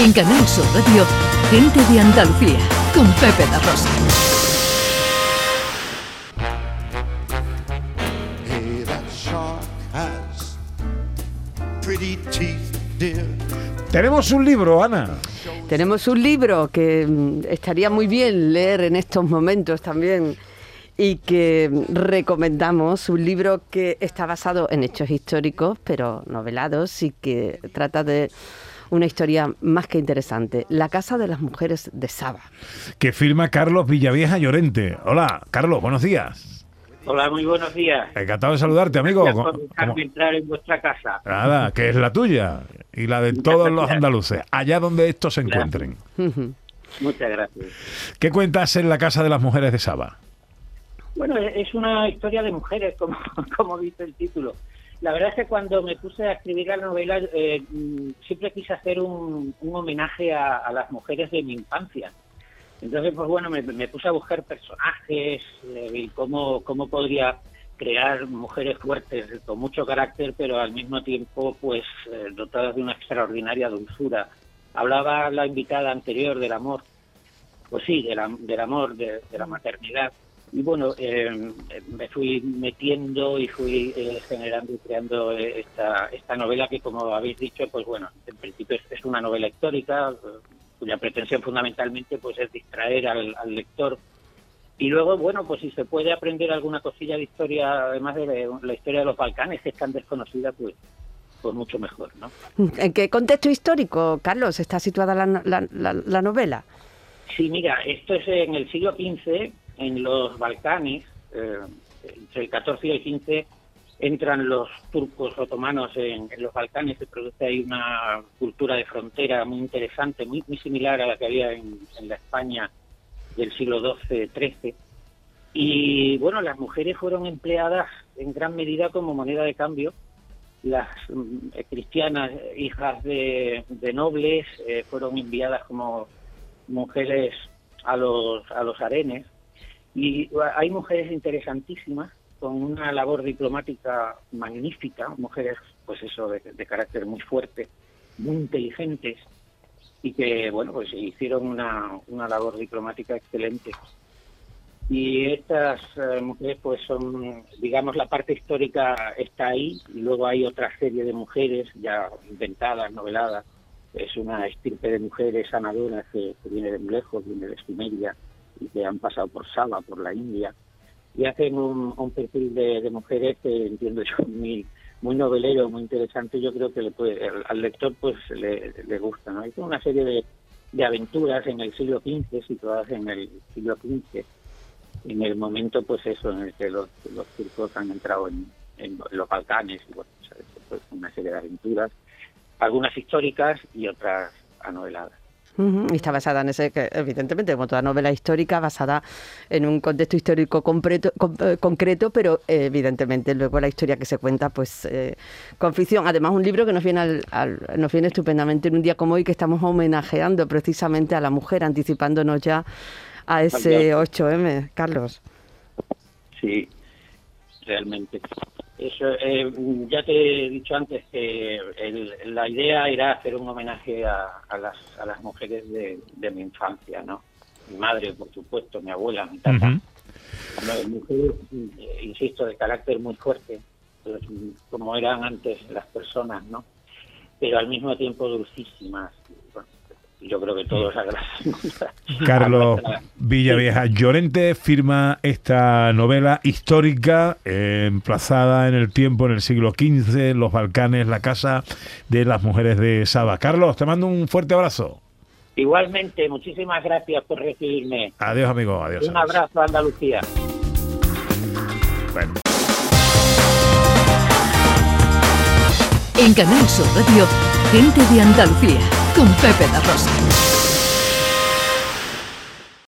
En Canal Sur Radio, Gente de Andalucía, con Pepe da Rosa. Hey, that shark has pretty teeth, dear. Tenemos un libro, Ana. Tenemos un libro que mm, estaría muy bien leer en estos momentos también y que recomendamos, un libro que está basado en hechos históricos, pero novelados y que trata de una historia más que interesante, La Casa de las Mujeres de Saba. que firma Carlos Villavieja Llorente. Hola, Carlos, buenos días. Hola, muy buenos días. Encantado de saludarte, amigo. Gracias por ¿Cómo- dejarme cómo- entrar en vuestra casa. Nada, que es la tuya y la de todos los andaluces, allá donde estos se encuentren. Muchas gracias. ¿Qué cuentas en la Casa de las Mujeres de Saba? Bueno, es una historia de mujeres, como, como dice el título. La verdad es que cuando me puse a escribir la novela, eh, mm, siempre quise hacer un, homenaje a, a las mujeres de mi infancia. Entonces, pues bueno, me, me puse a buscar personajes eh, y cómo, cómo podría crear mujeres fuertes, con mucho carácter, pero al mismo tiempo, pues, eh, dotadas de una extraordinaria dulzura. Hablaba la invitada anterior del amor, pues sí, del, del amor, de la maternidad. Y bueno, eh, me fui metiendo y fui eh, generando y creando eh, esta, esta novela que, como habéis dicho, pues bueno, en principio es, es una novela histórica cuya pretensión fundamentalmente pues es distraer al, al lector. Y luego, bueno, pues si se puede aprender alguna cosilla de historia, además de la historia de los Balcanes, que es tan desconocida, pues, pues mucho mejor, ¿no? ¿En qué contexto histórico, Carlos, está situada la, la- la- la novela? Sí, mira, esto es en el siglo XV, en los Balcanes, eh, entre el XIV y el XV, entran los turcos otomanos en, los Balcanes, se produce ahí una cultura de frontera muy interesante, muy, muy similar a la que había en, la España del siglo XII-XIII. Y bueno, las mujeres fueron empleadas en gran medida como moneda de cambio. Las mm, cristianas, hijas de, de nobles, eh, fueron enviadas como mujeres a los, a los arenes. Y hay mujeres interesantísimas con una labor diplomática magnífica, mujeres, pues eso, de, carácter muy fuerte, muy inteligentes y que, bueno, pues hicieron una, una labor diplomática excelente. Y estas eh, mujeres, pues son, digamos, la parte histórica está ahí, y luego hay otra serie de mujeres ya inventadas, noveladas. Es una estirpe de mujeres sanadoras que, viene de lejos, viene de Sumeria, y que han pasado por Saba, por la India, y hacen un, un perfil de, de mujeres que entiendo yo muy muy novelero, muy interesante. Yo creo que le puede, al, al lector pues le, le gusta. ¿no? Hay una serie de, de aventuras en el siglo XV, situadas en el siglo XV en el momento pues eso en el que los, los turcos han entrado en, en los Balcanes y bueno pues, una serie de aventuras algunas históricas y otras anoveladas Y está basada en ese, que evidentemente, como toda novela histórica, basada en un contexto histórico con- eh, concreto, pero eh, evidentemente luego la historia que se cuenta, pues eh, con ficción. Además, un libro que nos viene, al- al- nos viene estupendamente en un día como hoy, que estamos homenajeando precisamente a la mujer, anticipándonos ya a ese 8M, Carlos. sí realmente eso eh, ya te he dicho antes que el- la idea era hacer un homenaje a, a las a las mujeres de, de mi infancia no mi madre por supuesto mi abuela mi tata mujeres, eh, insisto, de carácter muy fuerte, pues, como eran antes las personas, ¿no? Pero al mismo tiempo dulcísimas. Yo creo que todos agradecemos. Carlos Villavieja Llorente firma esta novela histórica eh, emplazada en el tiempo, en el siglo XV, en los Balcanes, la casa de las mujeres de Saba. Carlos, te mando un fuerte abrazo. Igualmente, muchísimas gracias por recibirme. Adiós, amigo. Adiós. Un adiós. abrazo a Andalucía. Bueno. En Canal Sur Radio, Gente de Andalucía, con Pepe da Rosa.